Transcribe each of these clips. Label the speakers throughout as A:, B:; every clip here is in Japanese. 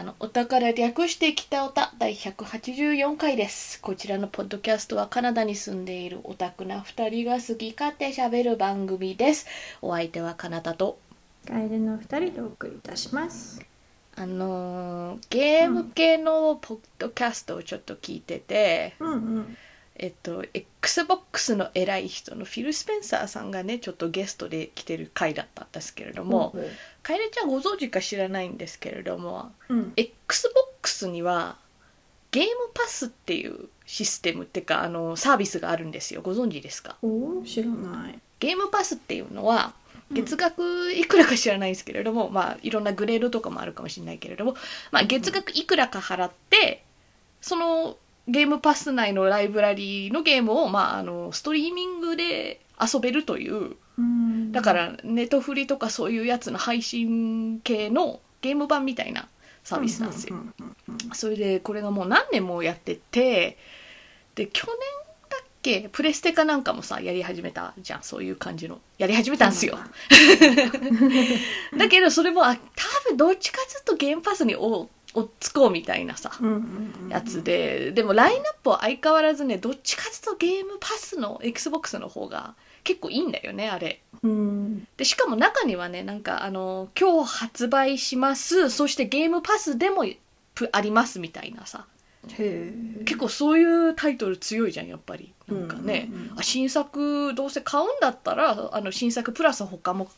A: タのお宝略して北オタ第184回です。こちらのポッドキャストはカナダに住んでいるオタクな2人が好き勝手喋る番組です。お相手はカナダと、
B: カエルの二人でお送りいたします。
A: あのーゲーム系のポッドキャストをちょっと聞いてて、
B: うんうん。
A: えっと、XBOX の偉い人のフィル・スペンサーさんがね、ちょっとゲストで来てる回だったんですけれども、
B: うん
A: カエルちゃんご存知か知らないんですけれども、
B: うん。
A: XBOX にはゲームパスっていうシステムっていうかあのサービスがあるんですよご存知ですか？
B: おお、知らない。
A: ゲームパスっていうのは
B: うん
A: 月額いくらか知らないんですけれども、まあいろんなグレードとかもあるかもしれないけれども、まあ、月額いくらか払ってそのゲームパス内のライブラリーのゲームを、まあ、あのストリーミングで遊べるという。
B: うん。
A: だか。らネットフリとかそういうやつの配信系のゲーム版みたいなサービスなんですよ。それでこれがもう何年もやっててで去年だっけプレステかなんかもさやり始めたじゃん。そういう感じの。やり始めたんですよ、だけどそれもあ多分どっちかずっとゲームパスにおおっつこうみたいなさ
B: うんうんうん。
A: やつででもラインナップは相変わらずねどっちかずっとゲームパスの XBOX の方が結構いいんだよねあれ
B: うん。
A: でしかも中にはねなんかあの今日発売しますそしてゲームパスでもぷありますみたいなさ。結構そういうタイトル強いじゃんやっぱりなんかね、
B: うんうんうん
A: あ新作どうせ買うんだったらあの新作プラス他も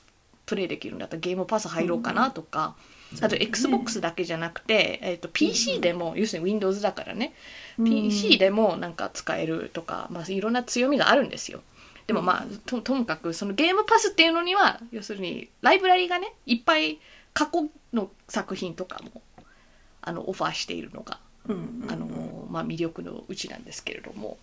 A: プレイできるんだったらゲームパス入ろうかなとか、あと XBOX だけじゃなくて、えー、と PC でも、要するに Windows だからね、PC でもなんか使えるとか、まあ、いろんな強みがあるんですよ。でもまあとともかくそのゲームパスっていうのには要するにライブラリがねいっぱい過去の作品とかもあのオファーしているのが。あのまあ、魅力のうちなんですけれども。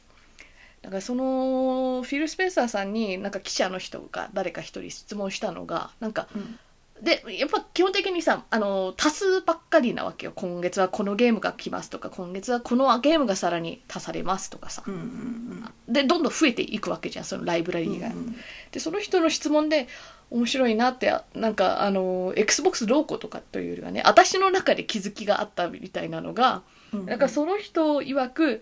A: だからそのフィル・スペンサーさんになんか記者の人が誰か一人質問したのがなんか
B: うん
A: でやっぱ基本的にさあの多数ばっかりなわけよ今月はこのゲームが来ますとか今月はこのゲームがさらに足されますとかさ
B: うんうん
A: でどんどん増えていくわけじゃんそのライブラリ
B: うん。
A: ーが。
B: うん
A: でその人の質問で面白いなってなんかあの XBOX どうこうとかというよりはね私の中で気づきがあったみたいなのが
B: うん。
A: なんかその人曰く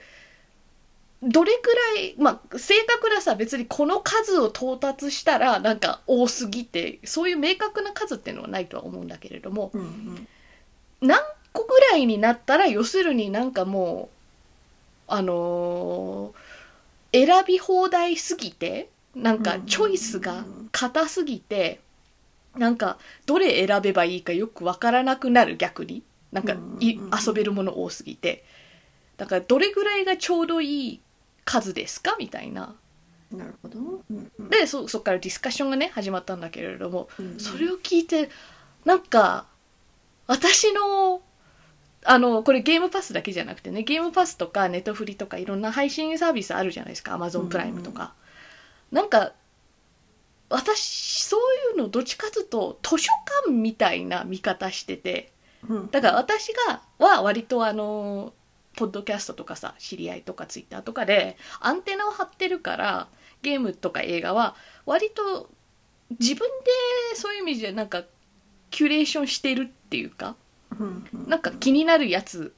A: どれくらいまあ正確なさ別にこの数を到達したらなんか多すぎてそういう明確な数っていうのはないとは思うんだけれども
B: うんうん。
A: 何個ぐらいになったら要するになんかもうあのー選び放題すぎてなんかチョイスが硬すぎてなんかどれ選べばいいかよくわからなくなる逆に。なんか遊べるもの多すぎて。だからどれぐらいがちょうどいい数ですか？みたいな。
B: なるほど。うんうん。
A: でそそっからディスカッションがね始まったんだけれども
B: うん
A: それを聞いてなんか私のあのこれゲームパスだけじゃなくてねゲームパスとかネットフリとかいろんな配信サービスあるじゃないですか。アマゾンプライムとか、なんか私そういうのどっちかというと図書館みたいな見方してて。
B: うん
A: だから私がは割とあのポッドキャストとかさ知り合いとかツイッターとかでアンテナを張ってるからゲームとか映画は割と自分でそういう意味じゃなんかキュレーションしてるっていうか。なんか気になるやつ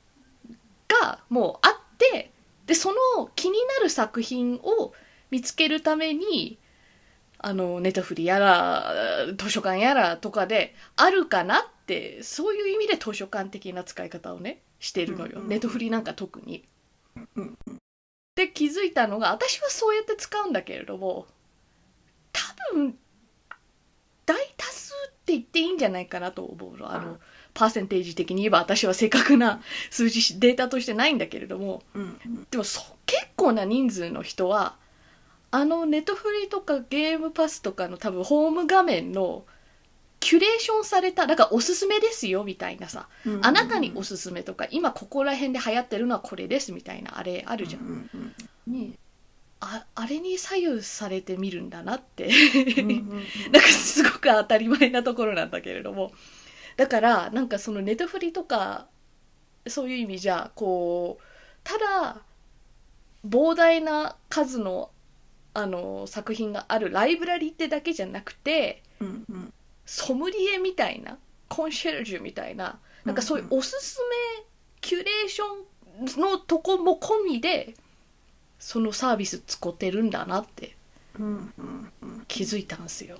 A: がもうあってでその気になる作品を見つけるためにあのネットフリやら図書館やらとかであるかなってそういう意味で図書館的な使い方をねしてるのよ、
B: うんうん。
A: ネットフリなんか特に。
B: うん
A: で気づいたのが私はそうやって使うんだけれども多分大多数って言っていいんじゃないかなと思うの。あのパーセンテージ的に言えば私は正確な数字データとしてないんだけれども。
B: うんうん。
A: でもそ結構な人数の人はあのネットフリとかゲームパスとかの多分ホーム画面のキュレーションされただからおすすめですよみたいなさ。
B: うん
A: あなたにおすすめとか今ここら辺で流行ってるのはこれですみたいなあれあるじゃん。
B: うんうんうん。ね。
A: ああれに左右されてみるんだなって。
B: うんうん
A: なんかすごく当たり前なところなんだけれども。だからなんかそのネトフリとかそういう意味じゃこうただ膨大な数のあの作品があるライブラリってだけじゃなくて
B: うんうん
A: ソムリエみたいなコンシェルジュみたいななんかそういうおすすめキュレーションのとこも込みでそのサービス使ってるんだなって気づいたんですよ。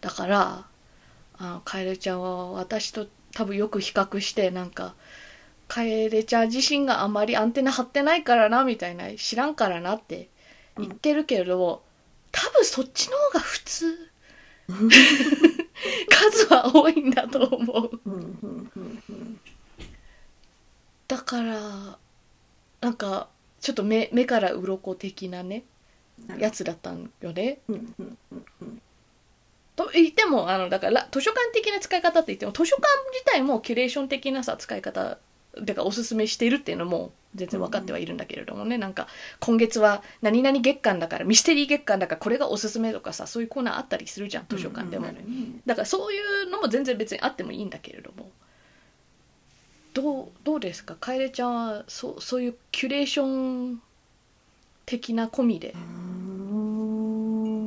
A: だからあの楓ちゃんは私と多分よく比較してなんか楓ちゃん自身があんまりアンテナ張ってないからなみたいな知らんからなって言ってるけれど、多分そっちの方が普通数は多いんだと思う。だからなんかちょっと目目から鱗的なねやつだったんよね。と言ってもあのだから図書館的な使い方って言っても図書館自体もキュレーション的なさ使い方てかおすすめしているっていうのも全然分かってはいるんだけれどもね、なんか今月は何々月間だからミステリー月間だからこれがおすすめとかさそういうコーナーあったりするじゃん図書館でも、
B: うんうん
A: だからそういうのも全然別にあってもいいんだけれども。どうどうですか？楓ちゃんはそうそういうキュレーション的な込みで。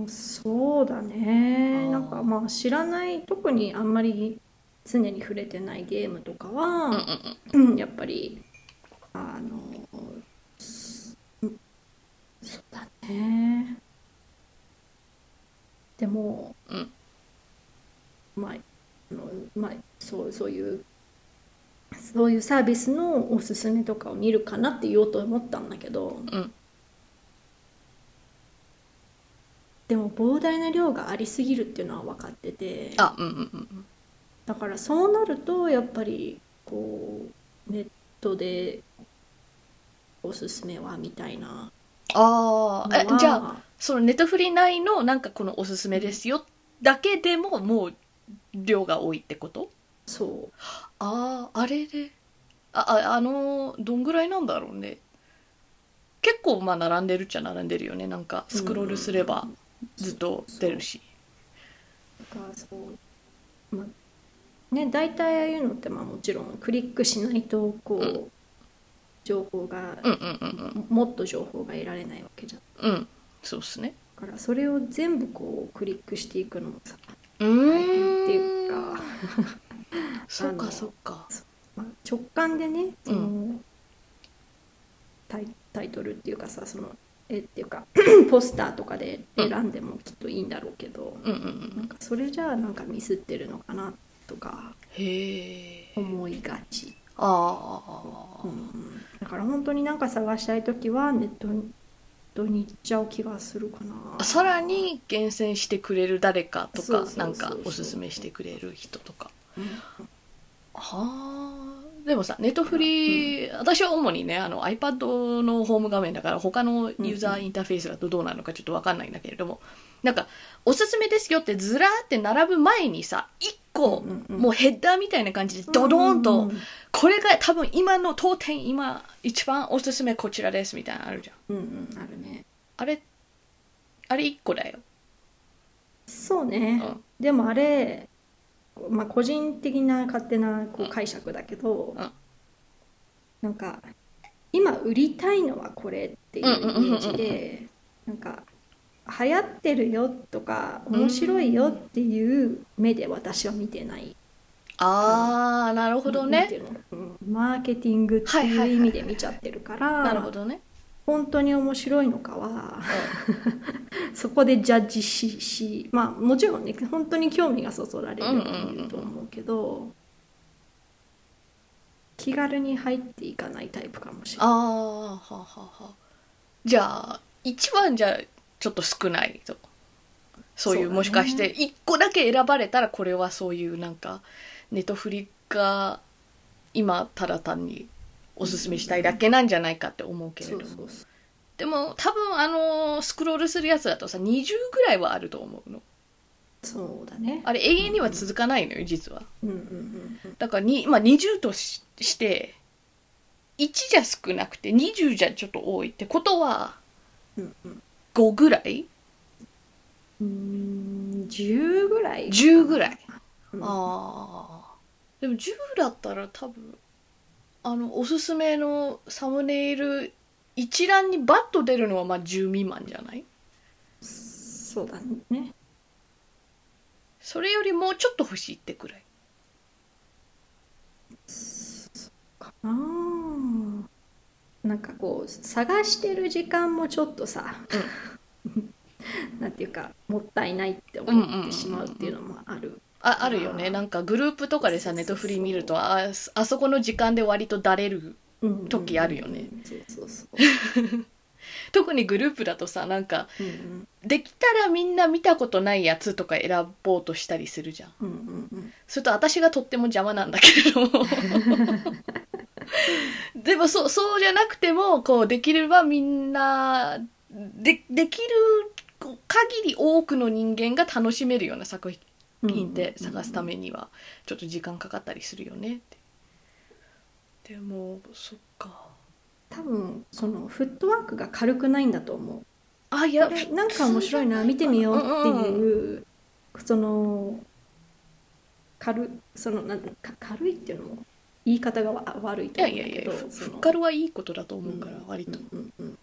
B: そうだね。なんかまあ知らない特にあんまり常に触れてないゲームとか
A: うんうん
B: は、
A: うん。
B: うんやっぱりあのそうだね。でも、
A: うん。
B: まああのまあそうそういうそういうサービスのおすすめとかを見るかなって言おうと思ったんだけど、
A: うん。
B: でも膨大な量がありすぎるっていうのは分かってて。
A: あうんうんうんうん。
B: だからそうなるとやっぱりこうネットでおすすめはみたいな。
A: ああじゃあそのネットフリ内のなんかこのおすすめですよだけでももう量が多いってこと？
B: そう。
A: あああれで？あああのどんぐらいなんだろうね。結構まあ並んでるっちゃ並んでるよね。なんかスクロールすればずっと出るし。
B: だからそう。まあね大体ああいうのってまあもちろんクリックしないとこう、
A: うん
B: 情報が、
A: うんうんうん
B: もっと情報が得られないわけじゃん。
A: うん。うんそうっすね。
B: だからそれを全部こうクリックしていくのもさ
A: う
B: 大変っていうか、
A: そうか そうか。
B: まあ、直感でねその、
A: う
B: タイタイトルっていうかさその絵っていうか ポスターとかで選んでもきっといいんだろうけど、
A: うんうんうん
B: なんかそれじゃあなんかミスってるのかなとか
A: へえ
B: 思いがち、
A: ああ
B: うん。だから本当になんか探したい時はネットに行っちゃう気がするかな。
A: さらに厳選してくれる誰かとかなんかおすすめしてくれる人とか。
B: うん
A: はあ。でもさネットフリー、私は主にねあの iPad のホーム画面だから他のユーザーインターフェースだとどうなるのかちょっと分かんないんだけれども。なんかおすすめですよってずらーって並ぶ前にさ1個、
B: うんうん。
A: もうヘッダーみたいな感じでドドーンと、
B: うん
A: これが多分今の当店今一番おすすめこちらですみたいなのあるじゃん。
B: うんうんあるね。
A: あれあれ1個だよ。
B: そうね、
A: うん。
B: でもあれまあ個人的な勝手なこう解釈だけど、
A: うん。
B: なんか今売りたいのはこれっていうイメージでなんか流行ってるよとか面白いよっていう目で私は見てない、
A: ああなるほどね。
B: マーケティングって
A: はいう
B: 意味で見ちゃってるから、
A: なるほどね、
B: 本当に面白いのかは そこでジャッジししまあもちろんね本当に興味がそそられると思うけど、気軽に入っていかないタイプかもしれない。
A: ああはあはあはあじゃあ1番じゃちょっと少ないと。そういう
B: ね。
A: もしかして1個だけ選ばれたらこれはそういうなんかネトフリが今ただ単におすすめしたいだけなんじゃないかって思うけれども。でも多分あのスクロールするやつだとさ20ぐらいはあると思うの。
B: そうだね。
A: あれ永遠には続かないのよ実は。
B: うんうんうんうん。
A: だからに、まあ、20としして1じゃ少なくて20じゃちょっと多いってことは
B: うんうん
A: 5ぐらい？う
B: ーん10ぐらい
A: 10ぐらい、
B: うん。
A: ああでも10だったら多分あのおすすめのサムネイル一覧にバッと出るのはまあ10未満じゃない？
B: そうだね。
A: それよりもうちょっと欲しいってくらい。
B: あーなんかこう探してる時間もちょっとさ、なんていうかもったいないって思ってしまうっていうのもある。
A: ああるよね。なんかグループとかでさネットフリ見るとああそこの時間で割とだれる時あるよね。
B: そうそうそう。
A: 特にグループだとさなんか
B: うんうん。
A: できたらみんな見たことないやつとか選ぼうとしたりするじゃん。
B: うんうんうん。
A: それと私がとっても邪魔なんだけれど。も でもそうそうじゃなくてもこうできればみんなでできる限り多くの人間が楽しめるような作品で探すためにはちょっと時間かかったりするよねって。でもそっか。
B: 多分そのフットワークが軽くないんだと思う。
A: あいや
B: なんか面白いな見てみようっていうその軽そのなんか軽いっていうのも言い方がわ悪い
A: い
B: と思うんだけ
A: やいやいや
B: どその
A: ふっかるはいいことだと思うから割と。
B: うんうんうん。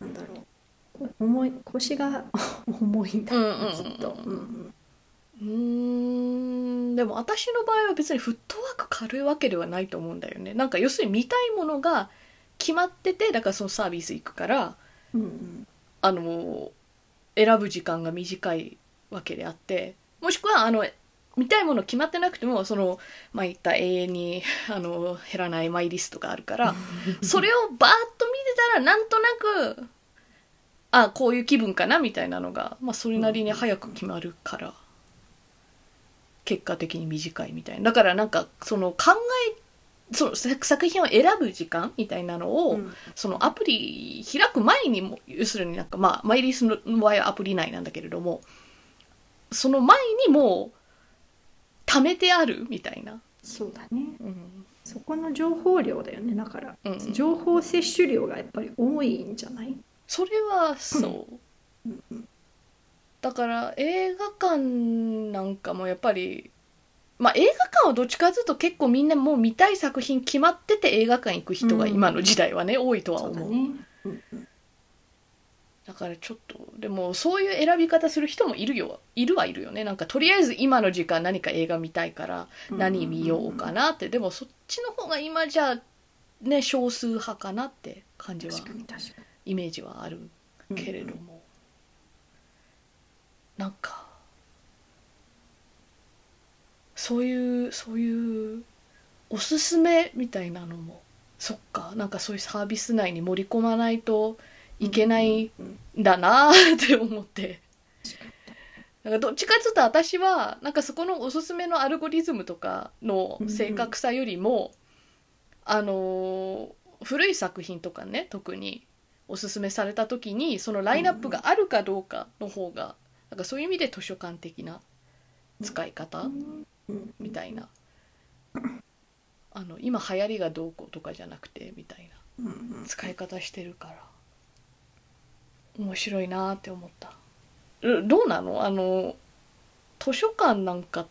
B: なんだろう。こ重い腰が 重いんだ
A: うんうんうん。
B: ずっと。うんうん。
A: でも私の場合は別にフットワーク軽いわけではないと思うんだよね。なんか要するに見たいものが決まっててだからそのサービス行くから
B: うんうん。
A: あの選ぶ時間が短いわけであってもしくはあの見たいもの決まってなくてもそのまあ言った永遠に あの減らないマイリストがあるからそれをバーッと見てたらなんとなくあこういう気分かなみたいなのが、まあ、それなりに早く決まるから結果的に短いみたいな。だからなんかその考えその作作品を選ぶ時間みたいなのを、
B: うん。
A: そのアプリ開く前にも要するになんかまあマイリスの場合はアプリ内なんだけれどもその前にもう貯めてあるみたいな、
B: そうだね。
A: うん。
B: そこの情報量だよねだから。
A: うん、
B: 情報摂取量がやっぱり多いんじゃない？
A: それはそう、
B: うん。うん
A: だから映画館なんかもやっぱりまあ映画館はどっちかというと結構みんなもう見たい作品決まってて映画館行く人が今の時代はね、多いとは思う。
B: そうだね。うんうん
A: だからちょっとでもそういう選び方する人もいるよ。いるはいるよね。なんかとりあえず今の時間何か映画見たいから何見ようかなって、でもそっちの方が今じゃね少数派かなって感じはイメージはある
B: に
A: けれども、なんかそういうそういうおすすめみたいなのも。そっか。なんかそういうサービス内に盛り込まないといけない
B: うん
A: んだなーって思って。なんかどっちかっていうと私はなんかそこのおすすめのアルゴリズムとかの正確さよりも、あのー古い作品とかね特におすすめされた時にそのラインナップがあるかどうかの方がなんかそういう意味で図書館的な使い方みたいな。あの今流行りがどうこうとかじゃなくてみたいな。使い方してるから面白いなって思った。うどうなの？あの図書館なんか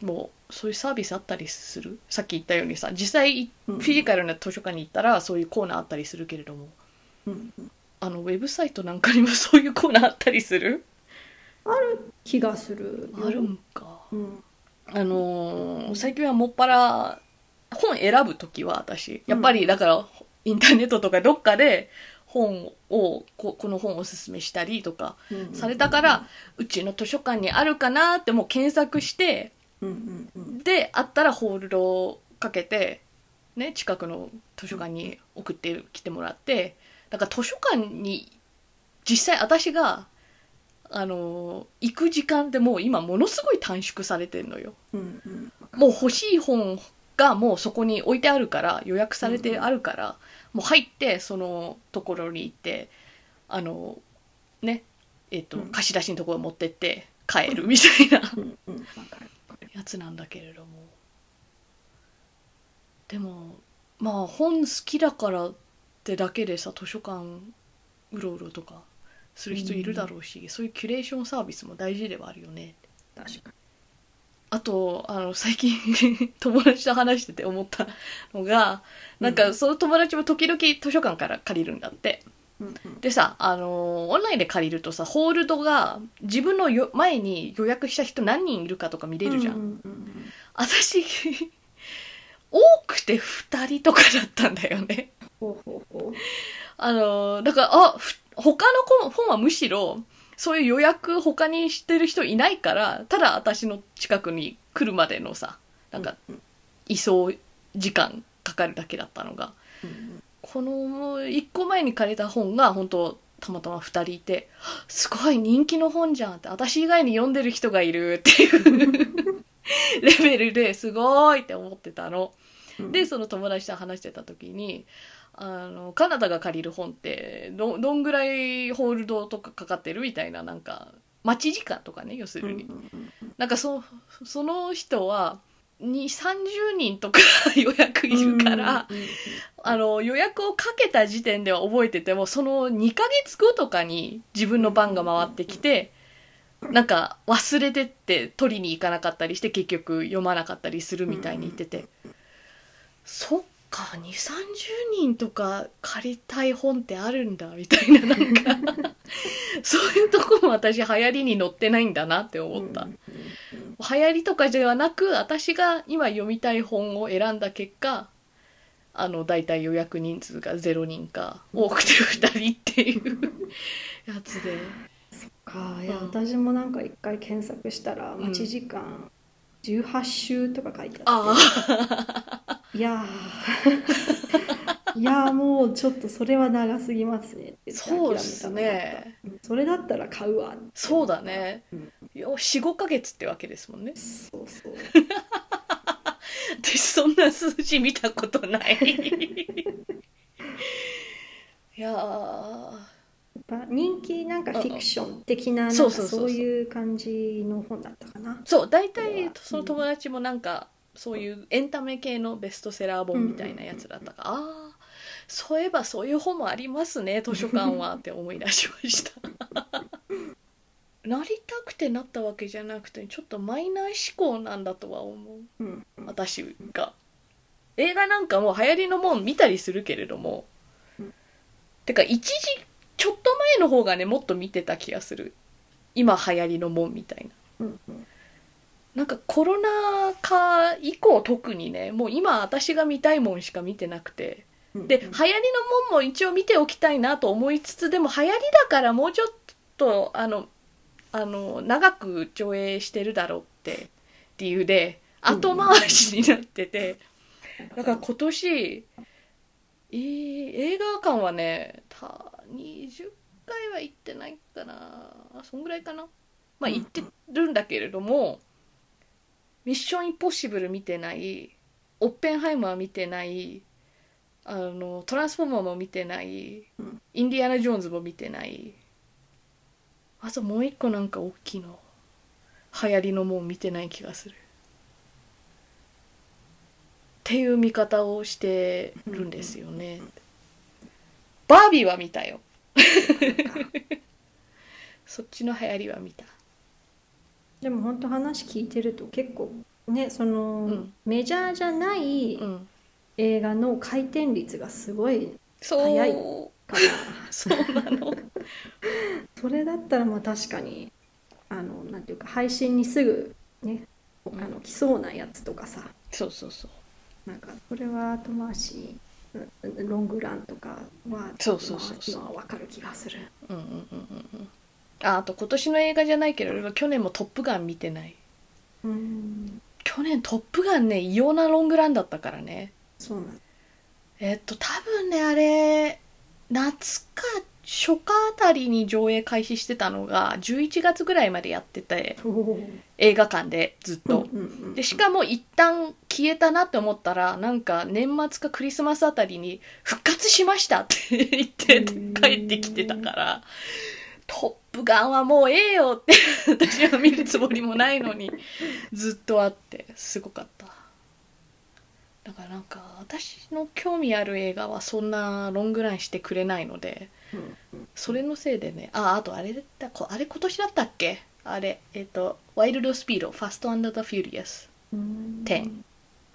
A: もそういうサービスあったりする？さっき言ったようにさ実際フ
B: うん。
A: ィジカルな図書館に行ったらそういうコーナーあったりするけれども。
B: うんうん。
A: あのウェブサイトなんかにもそういうコーナーあったりする？
B: 気がする。よ
A: あるんか。
B: うん。
A: あのー最近はもっぱら本選ぶ時は私やっぱりだからインターネットとかどっかで本をここの本をおすすめしたりとか
B: うん
A: されたからうちの図書館にあるかなってもう検索して
B: うんうんうん。
A: であったらホールドをかけて、ね、近くの図書館に送ってきてもらってだから図書館に実際私があの行く時間ってもう今ものすごい短縮されてるのよ。
B: うんうん。
A: もう欲しい本がもうそこに置いてあるから予約されてあるから、もう入ってそのところに行ってあのねえっ、と、
B: うん。
A: 貸し出しのところ持ってって帰るみたいな。
B: うんうん。わかる
A: やつなんだけれども。でもまあ本好きだからってだけでさ図書館うろうろとかする人いるだろうし、そういうキュレーションサービスも大事ではあるよね。
B: 確か
A: あとあの最近 友達と話してて思ったのがなんかその友達も時々図書館から借りるんだって。でさあのオンラインで借りるとさホールドが自分のよ前に予約した人何人いるかとか見れるじゃん、
B: うんうんうん
A: 私多くて2人とかだったんだよね。
B: ほうほうほう。
A: あの、だから、あ、ふ他の本はむしろ、そういう予約他にしてる人いないから、ただ私の近くに来るまでのさ、なんか、移送時間かかるだけだったのが、
B: うん
A: この1個前に借りた本が本当たまたま2人いて「すごい人気の本じゃん」って私以外に読んでる人がいるっていう レベルですごいって思ってたの。
B: うん。
A: でその友達と話してた時にあのカナダが借りる本ってどどんぐらいホールドとかかかってるみたいななんか待ち時間とかね要するに、なんかそその人はに30人とか予約いるから、あの予約をかけた時点では覚えててもその2ヶ月後とかに自分の番が回ってきてなんか忘れてって取りに行かなかったりして結局読まなかったりするみたいに言ってて。そっか2 3 0人とか借りたい本ってあるんだみたいななんか。そういうとこも私流行りに乗ってないんだなって思った。流行りとかではなく私が今読みたい本を選んだ結果あの大体予約人数が0人か多くて2人っていうやつで。
B: か。いや
A: うん。
B: 私もなんか一回検索したら
A: ん
B: 待ち時間18週とか書いてあ
A: あ
B: って、いやー。いやーもうちょっとそれは長すぎますね
A: そうですね。
B: それだったら買うわ。
A: そうだね。
B: うん。
A: 45ヶ月ってわけですもんね。
B: そうそう。
A: 私そんな数字見たことない。いや
B: 人気なんかフィクション的ななんかそういう感じの本だったかな。
A: そう大体その友達もなんかそういうエンタメ系のベストセラー本みたいなやつだったから、ああそういえばそういう本もありますね図書館はって思い出しました。なりたくてなったわけじゃなくてちょっとマイナー思考なんだとは思う。
B: うん。
A: 私が。映画なんかも流行りのもん見たりするけれども、
B: うん。
A: てか一時ちょっと前の方がねもっと見てた気がする。今流行りのもんみたいな。
B: うんうん。
A: なんかコロナ禍以降特にねもう今私が見たいもんしか見てなくて。
B: うん
A: で流行りのもんも一応見ておきたいなと思いつつでも流行りだからもうちょっとあのあの長く上映してるだろうって理由で後回しになってて。だから今年えー映画館はねた20回は行ってないかな。そんぐらいかな。まあ
B: うん。
A: 行ってるんだけれども「ミッションインポッシブル」見てない「オッペンハイマー」見てないあのトランスフォーマーも見てない、
B: うん。
A: インディアナ・ジョーンズも見てない。あともう一個なんか大きいの。流行りのもう見てない気がする。っていう見方をしてるんですよね、バービーは見たよ。そっちの流行りは見た。
B: でも本当話聞いてると結構ねその、
A: うん。
B: メジャーじゃない
A: うん。
B: 映画の回転率がすごい早いから。
A: そうなの。
B: それだったらまあ確かにあのなんていうか配信にすぐねあ
A: うん。
B: の来そうなやつとかさ。
A: そうそうそう。
B: なんかそれは後回しうんロングランとかは
A: そうそうそうそう。
B: 分かる気がする。
A: うんうんうんうんうん。ああと今年の映画じゃないけど去年も「トップガン」見てない。
B: うん。
A: 去年「トップガンね」異様なロングランだったからね。
B: そうなんだ。
A: えっと多分ねあれ夏か初夏あたりに上映開始してたのが11月ぐらいまでやってて映画館でずっと、でしかも一旦消えたなって思ったらなんか年末かクリスマスあたりに復活しましたって言って帰ってきてたから「トップガン」はもうええよって私は見るつもりもないのにずっとあってすごかっただからなんか私の興味ある映画はそんなロングランしてくれないので
B: うん
A: それのせいでねああとあれだったこあれ今年だったっけ？あれえっ、と「ワイルドスピード Fast and the Furious」
B: うん。
A: 10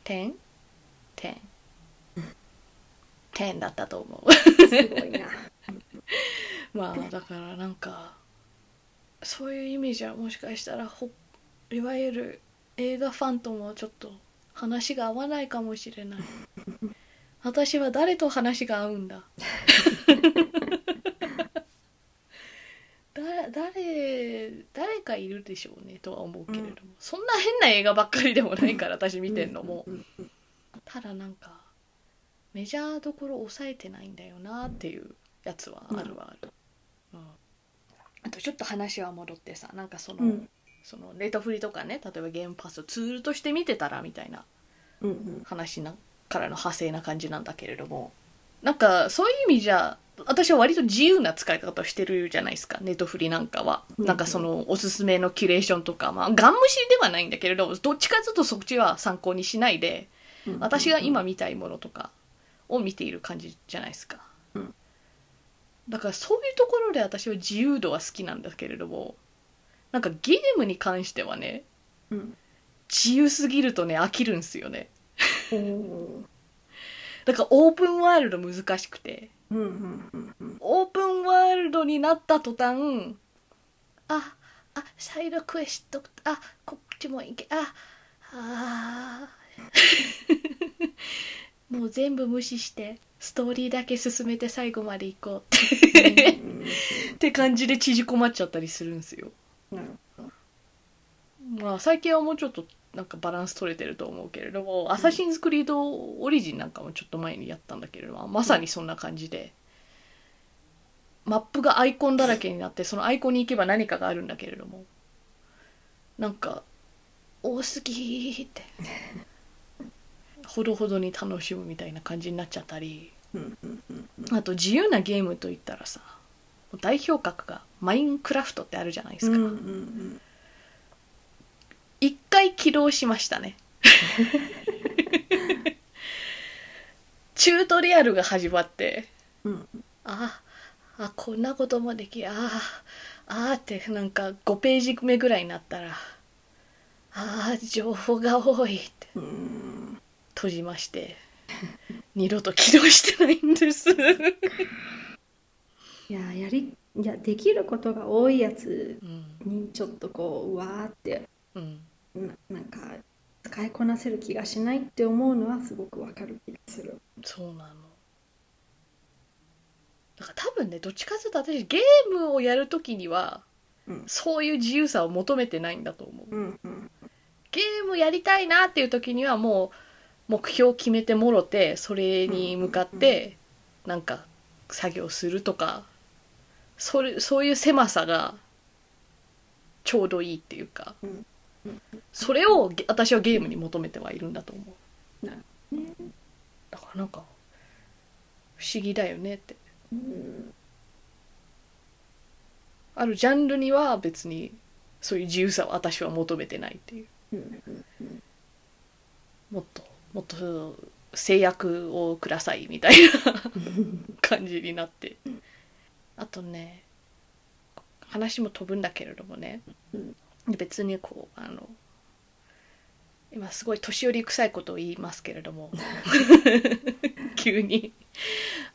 A: 10 10 10だったと思う。
B: すごいな。
A: まあだからなんかそういうイメージはもしかしたらほいわゆる映画ファンともちょっと話が合わないかもしれない。私は誰と話が合うんだ？だ誰誰かいるでしょうねとは思うけれども、そんな変な映画ばっかりでもないから私見てんのも、ただなんかメジャーどころ抑えてないんだよなっていうやつはあるはある、うん。あとちょっと話は戻ってさなんかその、
B: うん
A: そのネットフリとかね例えばゲームパスをツールとして見てたらみたいな
B: うんうん。
A: 話なからの派生な感じなんだけれどもなんかそういう意味じゃ私は割と自由な使い方をしてるじゃないですかネットフリなんかは、
B: うん
A: なんかそのおすすめのキュレーションとかまあガン無視ではないんだけれどどっちかというとそっちは参考にしないで
B: うん。
A: 私が今見たいものとかを見ている感じじゃないですか、
B: うん。
A: だからそういうところで私は自由度は好きなんだけれどもなんかゲームに関してはね
B: うん。
A: 自由すぎるとね飽きるんすよね。だからオープンワールド難しくて。
B: うんうんうんうん。
A: オープンワールドになった途端ああサイドクエストあこっちも行けああー。もう全部無視してストーリーだけ進めて最後まで行こうって。って感じで縮こまっちゃったりするんですよ
B: なるほど。
A: まあ最近はもうちょっとなんかバランス取れてると思うけれども、アサシンズクリードオリジンなんかもちょっと前にやったんだけれどもまさにそんな感じで、マップがアイコンだらけになってそのアイコンに行けば何かがあるんだけれどもなんか多すぎーって ほどほどに楽しむみたいな感じになっちゃったり
B: うんうんうん
A: あと自由なゲームといったらさ代表格がマインクラフトってあるじゃないですか、
B: うんうんうん。
A: 一回起動しましたね。チュートリアルが始まって
B: うん。
A: ああこんなこともできああああってなんか5ページ目ぐらいになったらああ情報が多いって
B: うん
A: 閉じまして二度と起動してないんです。
B: いややりいやできることが多いやつ
A: うん。
B: にちょっとこううわーって
A: うん。
B: ななんか使いこなせる気がしないって思うのはすごくわかる気がする。
A: そうなの。だから多分ねどっちかというと私ゲームをやるときには
B: うん。
A: そういう自由さを求めてないんだと思う。
B: うんうん。
A: ゲームやりたいなっていう時にはもう目標を決めてもろてそれに向かってなんか作業するとかそれそういう狭さがちょうどいいっていうか
B: うん
A: それを私はゲームに求めてはいるんだと思う。
B: な
A: だからなんか不思議だよねって。
B: うん
A: あるジャンルには別にそういう自由さを私は求めてないっていう。
B: うんうん
A: もっともっと制約をくださいみたいな感じになって。あとね話も飛ぶんだけれどもね。
B: うん。
A: 別にこうあの今すごい年寄り臭いことを言いますけれども。急に。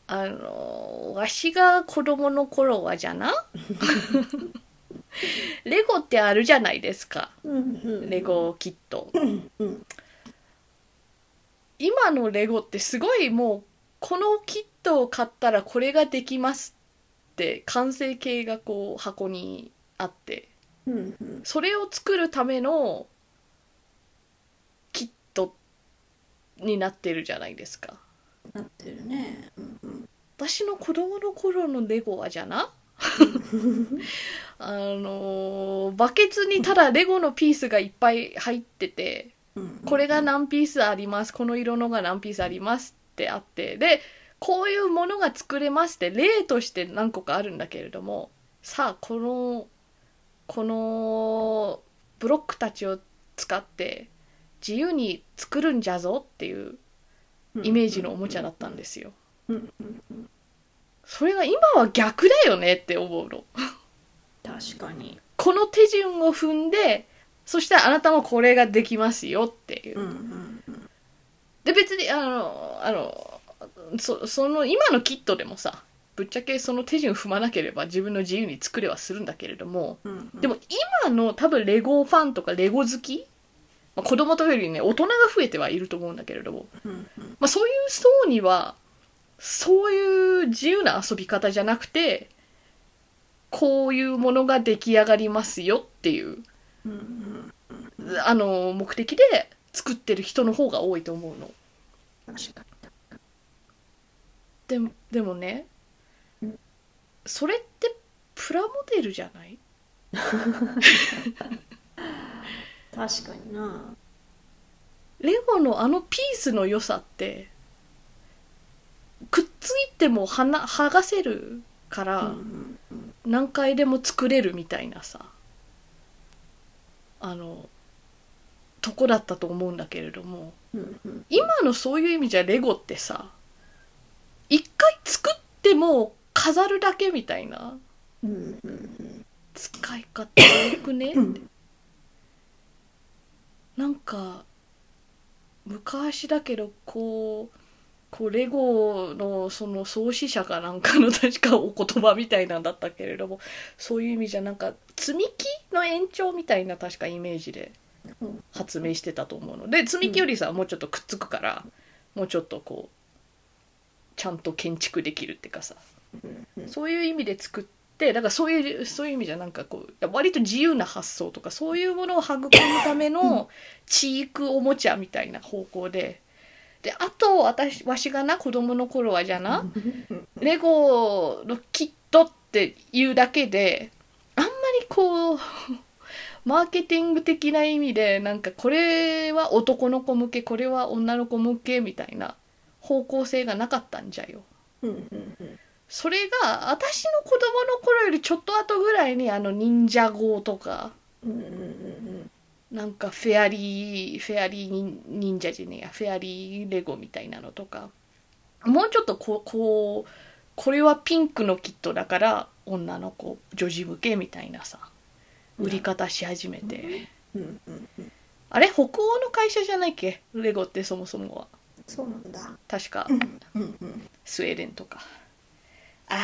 A: あのわしが子供の頃はじゃな？レゴってあるじゃないですか。レゴキット今のレゴってすごいもうこのキットを買ったらこれができますって完成形がこう箱にあって。
B: うんうん。
A: それを作るためのキットになってるじゃないですか。
B: なってるね。うんうん。
A: 私の子供の頃のレゴはじゃな？あのーバケツにただレゴのピースがいっぱい入ってて
B: うん
A: これが何ピースありますこの色のが何ピースありますってあってでこういうものが作れますって例として何個かあるんだけれどもさあこのこのブロックたちを使って自由に作るんじゃぞっていうイメージのおもちゃだったんですよ。それが今は逆だよねって思うの。
B: 確かに。
A: この手順を踏んでそしたらあなたもこれができますよっていうで別にあのあのそその今のキットでもさぶっちゃけその手順踏まなければ自分の自由に作れはするんだけれども
B: うんうん。
A: でも今の多分レゴファンとかレゴ好き、まあまあ子供とよりね大人が増えてはいると思うんだけれども、
B: うんうん。
A: まあ、そういう層にはそういう自由な遊び方じゃなくてこういうものが出来上がりますよっていう
B: うん
A: あの目的で作ってる人の方が多いと思うの。
B: 確か
A: でもでもね
B: うん
A: それってプラモデルじゃない？
B: に確かにな。
A: レゴのあのピースの良さってくっついてもはな剥がせるから、
B: うん
A: 何回でも作れるみたいなさあのとこだったと思うんだけれども今のそういう意味じゃレゴってさ一回作っても飾るだけみたいな。
B: うんうん
A: 使い方よくね？
B: うん。
A: なんか昔だけどこうこうレゴのその創始者かなんかの確かお言葉みたいなんだったけれどもそういう意味じゃなんか積み木の延長みたいな確かイメージで
B: うん。
A: 発明してたと思うの。で積み木よりさもうちょっとくっつくからもうちょっとこうちゃんと建築できるっていうかさ。
B: うん
A: そういう意味で作ってだからそういうそういう意味じゃなんかこう割と自由な発想とかそういうものを育むための知育おもちゃみたいな方向で。であと私わしがな子供の頃はじゃなレゴのキットっていうだけであんまりこうマーケティング的な意味でなんかこれは男の子向けこれは女の子向けみたいな方向性がなかったんじゃよ。
B: うんうん
A: それが私の子供の頃よりちょっと後ぐらいにあの忍者号とか
B: うんうんうん
A: なんかフェアリーフェアリー忍忍者じゃねえやフェアリーレゴみたいなのとか。もうちょっとこうこうこれはピンクのキットだから女の子女児向けみたいなさ売り方し始めて、
B: うんうんうん。
A: あれ北欧の会社じゃないっけ？レゴってそもそもは
B: そうなんだ。
A: 確か。
B: うんうん
A: スウェーデンとか。あ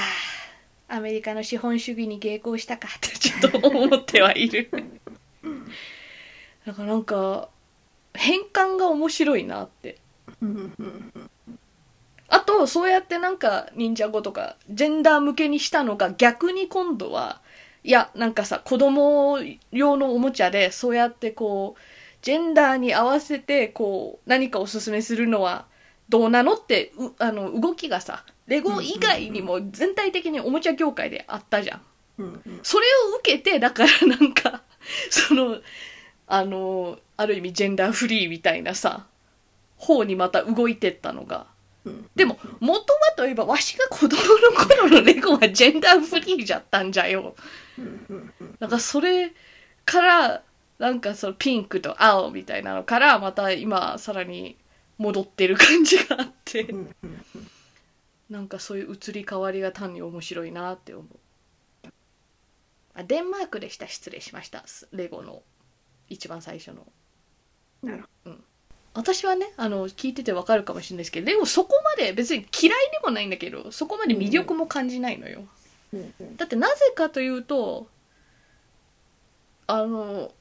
A: あアメリカの資本主義に迎合したか。ってちょっと思ってはいる。だからなんか変換が面白いなって。
B: うんうん。
A: あとそうやってなんか忍者語とかジェンダー向けにしたのが逆に今度はいやなんかさ子供用のおもちゃでそうやってこうジェンダーに合わせてこう何かおすすめするのはどうなのってうあの動きがさレゴ以外にも全体的におもちゃ業界であったじゃん。
B: うんうん。
A: それを受けてだからなんか そのあのある意味ジェンダーフリーみたいなさ方にまた動いてったのが。
B: うん
A: でも元はといえばわしが子供の頃のレゴはジェンダーフリーじゃったんじゃよ。なんかそれからなんかそのピンクと青みたいなのからまた今さらに戻ってる感じがあって
B: うんうん
A: なんかそういう移り変わりが単に面白いなって思う。あデンマークでした。失礼しました。レゴの。一番最初の。
B: なるほ
A: 私はねあの聞いててわかるかもしれないですけどレゴそこまで別に嫌いでもないんだけどそこまで魅力も感じないのよ、
B: どうんうん。
A: だってなぜかというとあの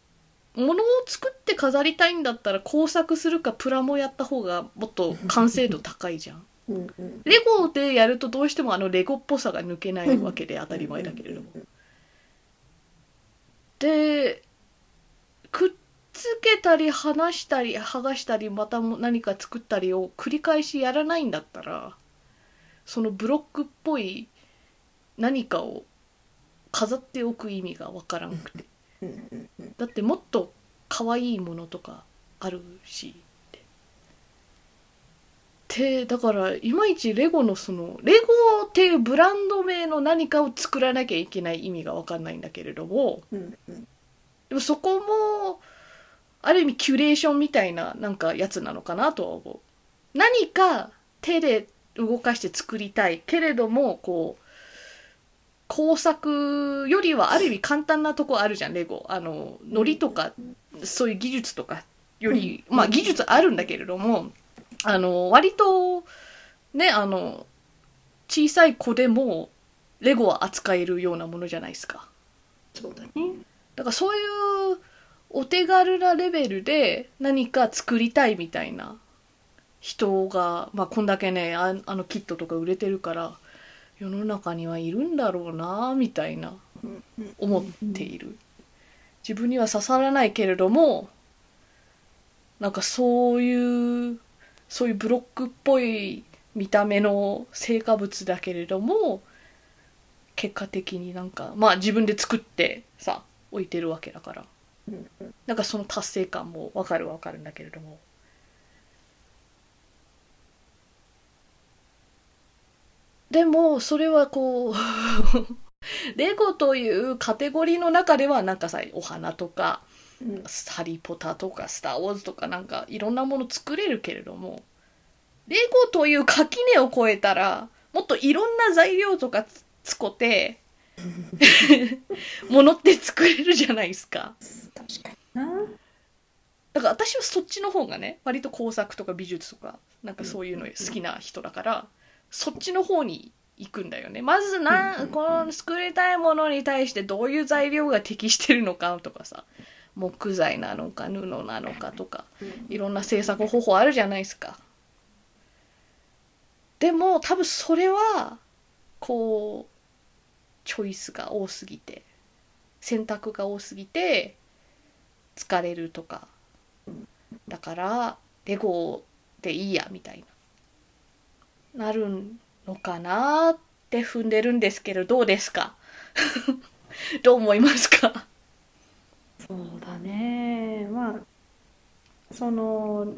A: 物を作って飾りたいんだったら工作するかプラモやった方がもっと完成度高いじゃん。
B: うんうん。
A: レゴでやるとどうしてもあのレゴっぽさが抜けないわけで当たり前だけれども。でくっつけたり離したり剥がしたりまたも何か作ったりを繰り返しやらないんだったらそのブロックっぽい何かを飾っておく意味がわからんくて
B: うんうん
A: だってもっと可愛いものとかあるし。ってでだからいまいちレゴのそのレゴっていうブランド名の何かを作らなきゃいけない意味が分かんないんだけれども
B: うん
A: でもそこもある意味キュレーションみたいななんかやつなのかなとは思う。何か手で動かして作りたいけれどもこう工作よりはある意味簡単なとこあるじゃんレゴ。あの糊とかそういう技術とかより、まあ技術あるんだけれどもあの割とねあの小さい子でもレゴは扱えるようなものじゃないですか。
B: そうだね。
A: だからそういうお手軽なレベルで何か作りたいみたいな人が、まあ、こんだけねああのキットとか売れてるから世の中にはいるんだろうなみたいな思っている。自分には刺さらないけれどもなんかそういうそういうブロックっぽい見た目の成果物だけれども結果的になんかまあ自分で作ってさ置いてるわけだから。なんかその達成感もわかるわかるんだけれどもでもそれはこう レゴというカテゴリーの中ではなんかさお花とか
B: うん「
A: ハリー・ポッター」とか「スター・ウォーズ」とかなんかいろんなもの作れるけれどもレゴという垣根を越えたらもっといろんな材料とかつ使って ものって作れるじゃないですか。
B: 確かにな。
A: だから私はそっちの方がね割と工作とか美術とかなんかそういうの好きな人だからそっちの方に行くんだよね。まずなこの作りたいものに対してどういう材料が適してるのかとかさ。木材なのか布なのかとか。いろんな制作方法あるじゃないですか。でも多分それはこうチョイスが多すぎて選択が多すぎて疲れるとか。だからレゴでいいやみたいななるのかなって踏んでるんですけどどうですか？どう思いますか？
B: そうだね。まあその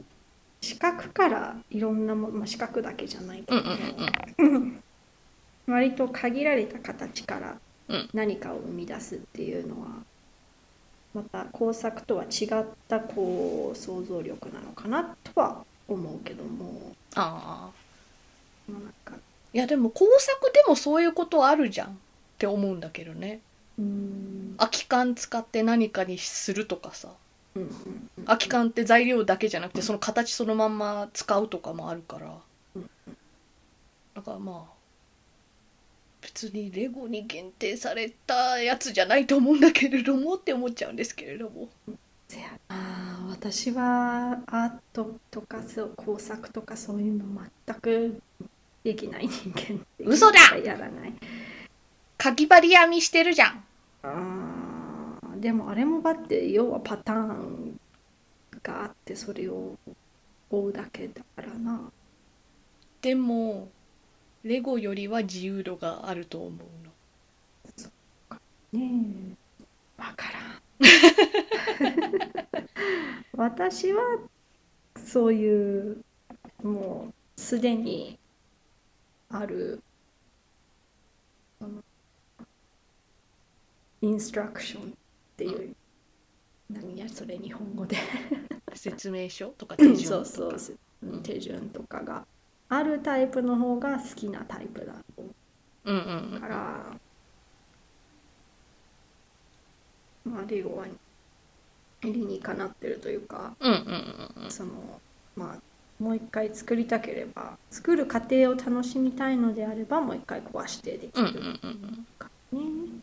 B: 視覚からいろんなも、まあ、視覚だけじゃないけ
A: うん
B: ど、
A: うんうん。
B: 割と限られた形から
A: うん。
B: 何かを生み出すっていうのはまた工作とは違ったこう想像力なのかなとは思うけども、
A: ああ
B: まあ、なんか
A: いやでも工作でもそういうことあるじゃんって思うんだけどね。
B: うーん。
A: 空き缶使って何かにするとかさ。
B: うんうんうん。
A: 空き缶って材料だけじゃなくてその形そのまんま使うとかもあるから。
B: うん。
A: だからまあ別にレゴに限定されたやつじゃないと思うんだけれどもって思っちゃうんですけれども。
B: せやな。私はアートとかそう工作とかそういうの全くできない人間って
A: 嘘だ。
B: やらない。
A: かぎ針編みしてるじゃん。
B: あーでもあれもだって要はパターンがあってそれを追うだけだからな。
A: でもレゴよりは自由度があると思うの。
B: ねえ。わからん。私はそういうもうすでにあるインストラクションっていう何やそれ日本語で。
A: 説明書とか手順とか。
B: そうそう。うん。手順とかがあるタイプの方が好きなタイプだ
A: う。んうんうん。
B: から、まあ、レゴは理にかなってるというか
A: うんうんうん。
B: そのまあもう一回作りたければ作る過程を楽しみたいのであればもう一回壊してでき
A: うんうん
B: る。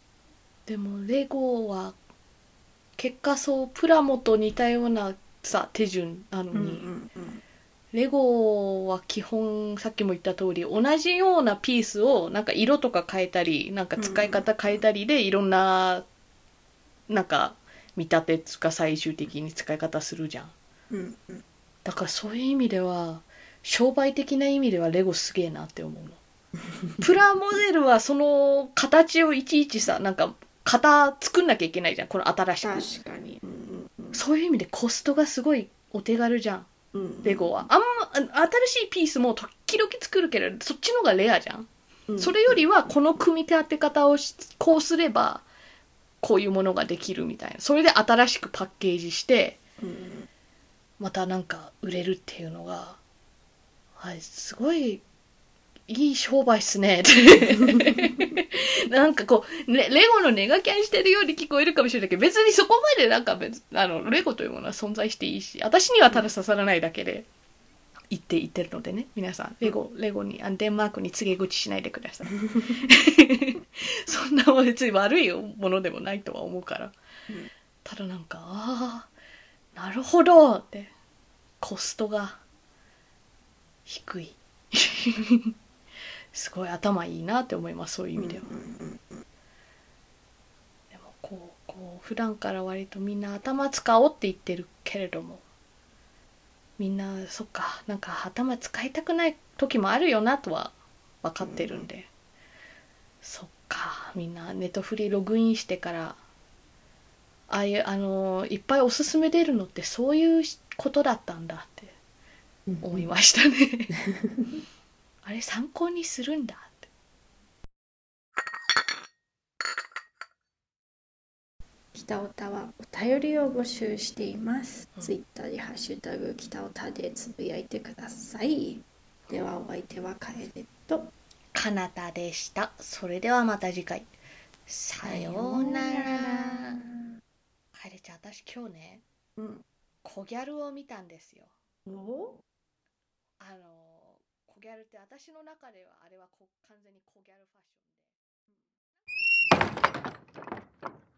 A: でもレゴは結果そうプラモと似たようなさ手順なのに、
B: うんうんうん。
A: レゴは基本さっきも言った通り同じようなピースをなんか色とか変えたりなんか使い方変えたりでいろんななんか見立てつか最終的に使い方するじゃん。
B: うんうん
A: だからそういう意味では商売的な意味ではレゴすげえなって思うの。プラモデルはその形をいちいちさなんか型作んなきゃいけないじゃんこの新しく。
B: 確かに。うんうん
A: そういう意味でコストがすごいお手軽じゃん
B: うん
A: レゴは。あんまあ新しいピースも時々作るけどそっちの方がレアじゃん、
B: うん
A: それよりはこの組み立て方をしこうすればこういうものができるみたいな。それで新しくパッケージして
B: うん
A: またなんか売れるっていうのがはいすごいいい商売っすね。なんかこうレレゴのネガキャンしてるように聞こえるかもしれないけど別にそこまでなんか別あのレゴというものは存在していいし私にはただ刺さらないだけで言って言ってるのでね皆さんレゴレゴにあデンマークに告げ口しないでください。そんな別に悪いものでもないとは思うから、たらなんかああなるほどって。コストが。低い。すごい頭いいなって思いますそういう意味では。でもこうこう普段から割とみんな頭使おうって言ってるけれども。みんなそっかなんか頭使いたくない時もあるよなとは分かってるんで、そっかみんなネットフリログインしてからああいうあのいっぱいおすすめ出るのってそういうことだったんだって思いましたね。あれ参考にするんだって。
B: 北オタはお便りを募集しています。
A: うん。
B: ツイッターでハッシュタグ北オタでつぶやいてください。ではお相手はカエレと。
A: かなたでした。それではまた次回。さようならあれゃあ私今日ね、
B: うん。
A: 小ギャルを見たんですよ。
B: お？
A: あの、小ギャルって私の中ではあれはこ完全に小ギャルファッションで。うん